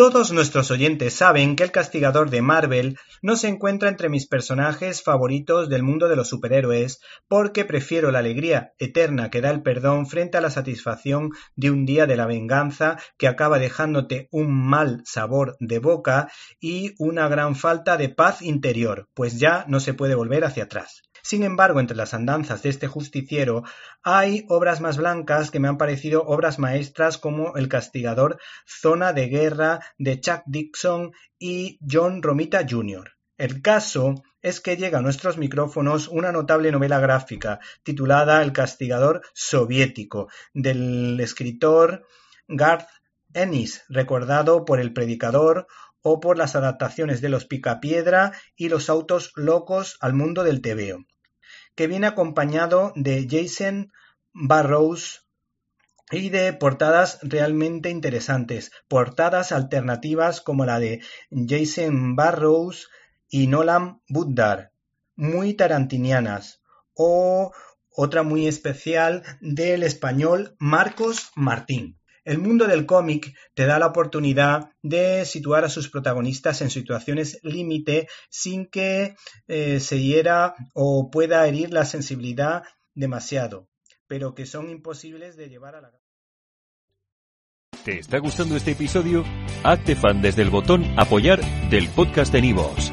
Todos nuestros oyentes saben que el castigador de Marvel no se encuentra entre mis personajes favoritos del mundo de los superhéroes, porque prefiero la alegría eterna que da el perdón frente a la satisfacción de un día de la venganza que acaba dejándote un mal sabor de boca y una gran falta de paz interior, pues ya no se puede volver hacia atrás. Sin embargo, entre las andanzas de este justiciero hay obras más blancas que me han parecido obras maestras como El castigador Zona de Guerra de Chuck Dixon y John Romita Jr. El caso es que llega a nuestros micrófonos una notable novela gráfica titulada El castigador soviético del escritor Garth Ennis, recordado por El predicador o por las adaptaciones de Los Picapiedra y Los autos locos al mundo del tebeo que viene acompañado de Jason Barrows y de portadas realmente interesantes, portadas alternativas como la de Jason Barrows y Nolan Buddar, muy tarantinianas, o otra muy especial del español Marcos Martín. El mundo del cómic te da la oportunidad de situar a sus protagonistas en situaciones límite sin que eh, se hiera o pueda herir la sensibilidad demasiado, pero que son imposibles de llevar a la... ¿Te está gustando este episodio? Hazte fan desde el botón apoyar del podcast de Nivos.